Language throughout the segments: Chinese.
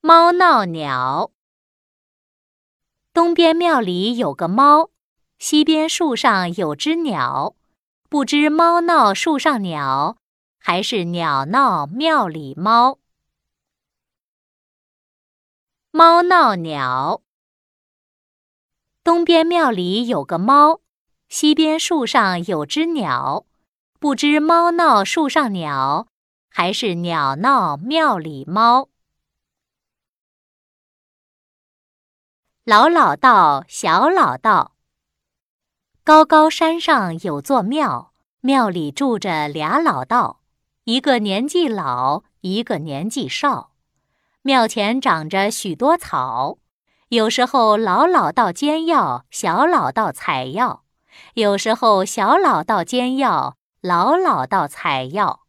猫闹鸟。东边庙里有个猫，西边树上有只鸟，不知猫闹树上鸟，还是鸟闹庙里猫。猫闹鸟。东边庙里有个猫，西边树上有只鸟。不知猫闹树上鸟，还是鸟闹庙里猫。老老道，小老道。高高山上有座庙，庙里住着俩老道，一个年纪老，一个年纪少。庙前长着许多草，有时候老老道煎药，小老道采药；有时候小老道煎药。老老道采药。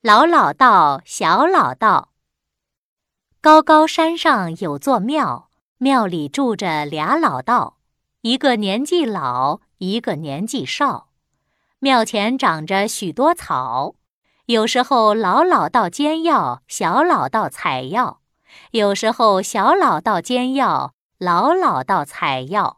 老老道，小老道。高高山上有座庙，庙里住着俩老道，一个年纪老，一个年纪少。庙前长着许多草，有时候老老道煎药，小老道采药；有时候小老道煎药。老老道采药。